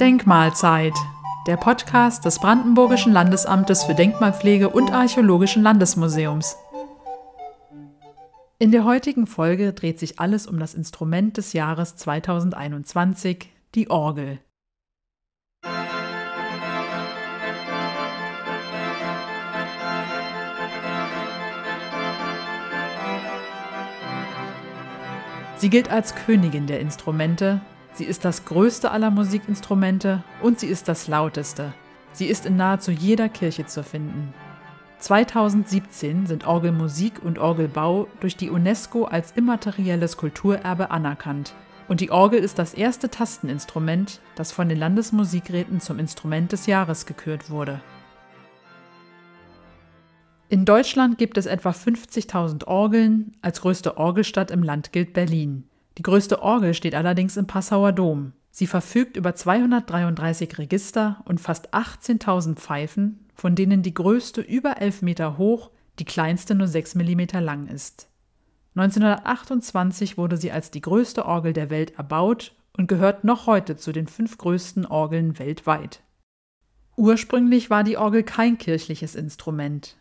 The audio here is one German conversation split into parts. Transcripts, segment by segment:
Denkmalzeit, der Podcast des Brandenburgischen Landesamtes für Denkmalpflege und Archäologischen Landesmuseums. In der heutigen Folge dreht sich alles um das Instrument des Jahres 2021, die Orgel. Sie gilt als Königin der Instrumente, sie ist das größte aller Musikinstrumente und sie ist das lauteste. Sie ist in nahezu jeder Kirche zu finden. 2017 sind Orgelmusik und Orgelbau durch die UNESCO als immaterielles Kulturerbe anerkannt. Und die Orgel ist das erste Tasteninstrument, das von den Landesmusikräten zum Instrument des Jahres gekürt wurde. In Deutschland gibt es etwa 50.000 Orgeln, als größte Orgelstadt im Land gilt Berlin. Die größte Orgel steht allerdings im Passauer Dom. Sie verfügt über 233 Register und fast 18.000 Pfeifen, von denen die größte über 11 Meter hoch, die kleinste nur 6 mm lang ist. 1928 wurde sie als die größte Orgel der Welt erbaut und gehört noch heute zu den fünf größten Orgeln weltweit. Ursprünglich war die Orgel kein kirchliches Instrument.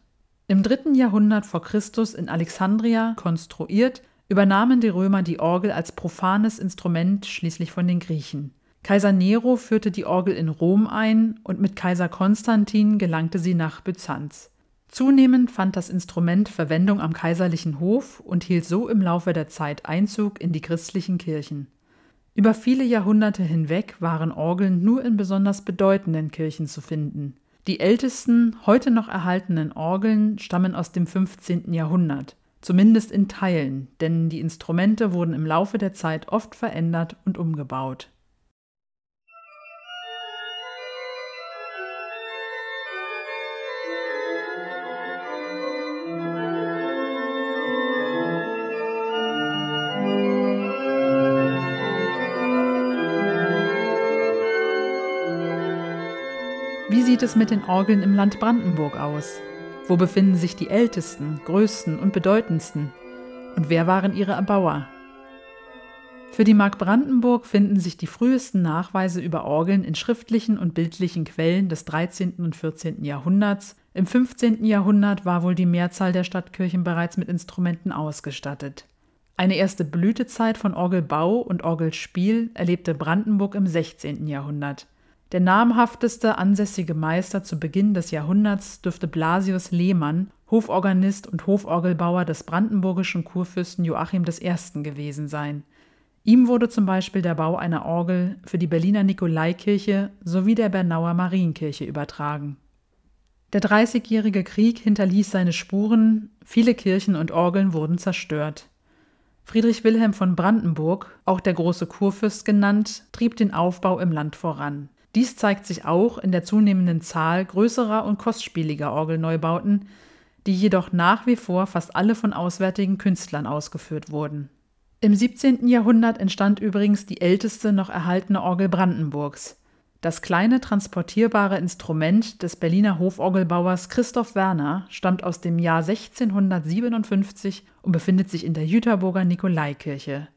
Im dritten Jahrhundert vor Christus in Alexandria konstruiert, übernahmen die Römer die Orgel als profanes Instrument schließlich von den Griechen. Kaiser Nero führte die Orgel in Rom ein und mit Kaiser Konstantin gelangte sie nach Byzanz. Zunehmend fand das Instrument Verwendung am kaiserlichen Hof und hielt so im Laufe der Zeit Einzug in die christlichen Kirchen. Über viele Jahrhunderte hinweg waren Orgeln nur in besonders bedeutenden Kirchen zu finden. Die ältesten, heute noch erhaltenen Orgeln stammen aus dem 15. Jahrhundert, zumindest in Teilen, denn die Instrumente wurden im Laufe der Zeit oft verändert und umgebaut. Sieht es mit den Orgeln im Land Brandenburg aus? Wo befinden sich die ältesten, größten und bedeutendsten? Und wer waren ihre Erbauer? Für die Mark Brandenburg finden sich die frühesten Nachweise über Orgeln in schriftlichen und bildlichen Quellen des 13. und 14. Jahrhunderts. Im 15. Jahrhundert war wohl die Mehrzahl der Stadtkirchen bereits mit Instrumenten ausgestattet. Eine erste Blütezeit von Orgelbau und Orgelspiel erlebte Brandenburg im 16. Jahrhundert. Der namhafteste ansässige Meister zu Beginn des Jahrhunderts dürfte Blasius Lehmann, Hoforganist und Hoforgelbauer des brandenburgischen Kurfürsten Joachim I. gewesen sein. Ihm wurde zum Beispiel der Bau einer Orgel für die Berliner Nikolaikirche sowie der Bernauer Marienkirche übertragen. Der Dreißigjährige Krieg hinterließ seine Spuren, viele Kirchen und Orgeln wurden zerstört. Friedrich Wilhelm von Brandenburg, auch der große Kurfürst genannt, trieb den Aufbau im Land voran. Dies zeigt sich auch in der zunehmenden Zahl größerer und kostspieliger Orgelneubauten, die jedoch nach wie vor fast alle von auswärtigen Künstlern ausgeführt wurden. Im 17. Jahrhundert entstand übrigens die älteste noch erhaltene Orgel Brandenburgs. Das kleine transportierbare Instrument des Berliner Hoforgelbauers Christoph Werner stammt aus dem Jahr 1657 und befindet sich in der Jüterburger Nikolaikirche.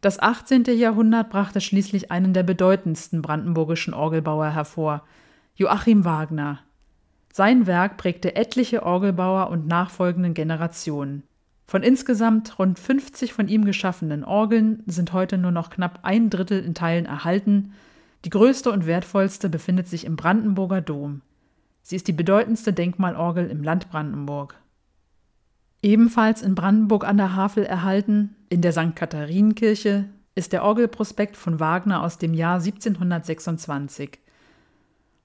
Das 18. Jahrhundert brachte schließlich einen der bedeutendsten brandenburgischen Orgelbauer hervor, Joachim Wagner. Sein Werk prägte etliche Orgelbauer und nachfolgenden Generationen. Von insgesamt rund 50 von ihm geschaffenen Orgeln sind heute nur noch knapp ein Drittel in Teilen erhalten. Die größte und wertvollste befindet sich im Brandenburger Dom. Sie ist die bedeutendste Denkmalorgel im Land Brandenburg. Ebenfalls in Brandenburg an der Havel erhalten, in der St. Katharinenkirche, ist der Orgelprospekt von Wagner aus dem Jahr 1726.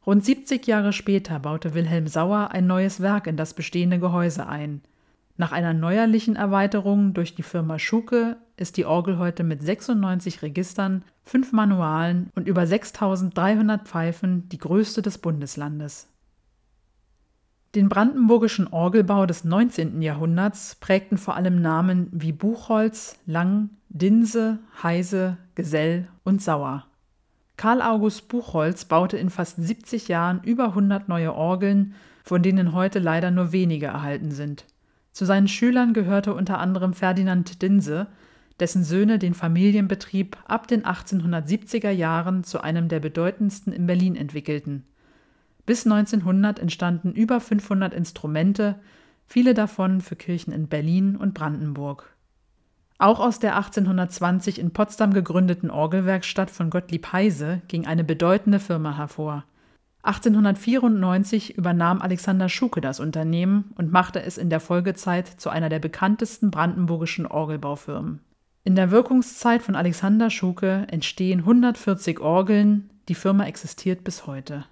Rund 70 Jahre später baute Wilhelm Sauer ein neues Werk in das bestehende Gehäuse ein. Nach einer neuerlichen Erweiterung durch die Firma Schuke ist die Orgel heute mit 96 Registern, fünf Manualen und über 6300 Pfeifen die größte des Bundeslandes. Den brandenburgischen Orgelbau des 19. Jahrhunderts prägten vor allem Namen wie Buchholz, Lang, Dinse, Heise, Gesell und Sauer. Karl August Buchholz baute in fast 70 Jahren über 100 neue Orgeln, von denen heute leider nur wenige erhalten sind. Zu seinen Schülern gehörte unter anderem Ferdinand Dinse, dessen Söhne den Familienbetrieb ab den 1870er Jahren zu einem der bedeutendsten in Berlin entwickelten. Bis 1900 entstanden über 500 Instrumente, viele davon für Kirchen in Berlin und Brandenburg. Auch aus der 1820 in Potsdam gegründeten Orgelwerkstatt von Gottlieb Heise ging eine bedeutende Firma hervor. 1894 übernahm Alexander Schuke das Unternehmen und machte es in der Folgezeit zu einer der bekanntesten brandenburgischen Orgelbaufirmen. In der Wirkungszeit von Alexander Schuke entstehen 140 Orgeln, die Firma existiert bis heute.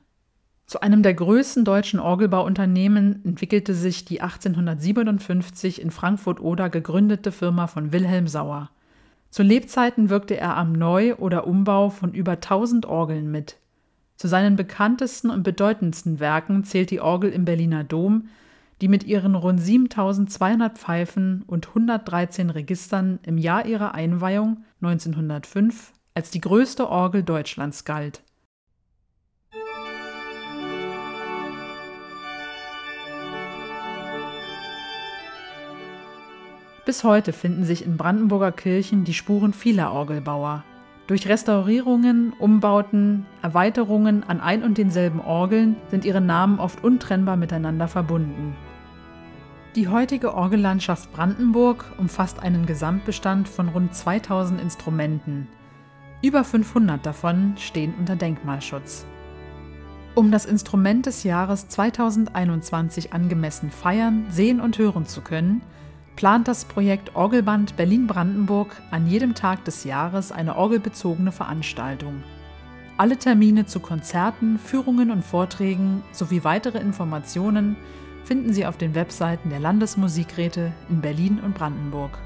Zu einem der größten deutschen Orgelbauunternehmen entwickelte sich die 1857 in Frankfurt-Oder gegründete Firma von Wilhelm Sauer. Zu Lebzeiten wirkte er am Neu- oder Umbau von über 1000 Orgeln mit. Zu seinen bekanntesten und bedeutendsten Werken zählt die Orgel im Berliner Dom, die mit ihren rund 7200 Pfeifen und 113 Registern im Jahr ihrer Einweihung 1905 als die größte Orgel Deutschlands galt. Bis heute finden sich in Brandenburger Kirchen die Spuren vieler Orgelbauer. Durch Restaurierungen, Umbauten, Erweiterungen an ein und denselben Orgeln sind ihre Namen oft untrennbar miteinander verbunden. Die heutige Orgellandschaft Brandenburg umfasst einen Gesamtbestand von rund 2000 Instrumenten. Über 500 davon stehen unter Denkmalschutz. Um das Instrument des Jahres 2021 angemessen feiern, sehen und hören zu können, plant das Projekt Orgelband Berlin-Brandenburg an jedem Tag des Jahres eine orgelbezogene Veranstaltung. Alle Termine zu Konzerten, Führungen und Vorträgen sowie weitere Informationen finden Sie auf den Webseiten der Landesmusikräte in Berlin und Brandenburg.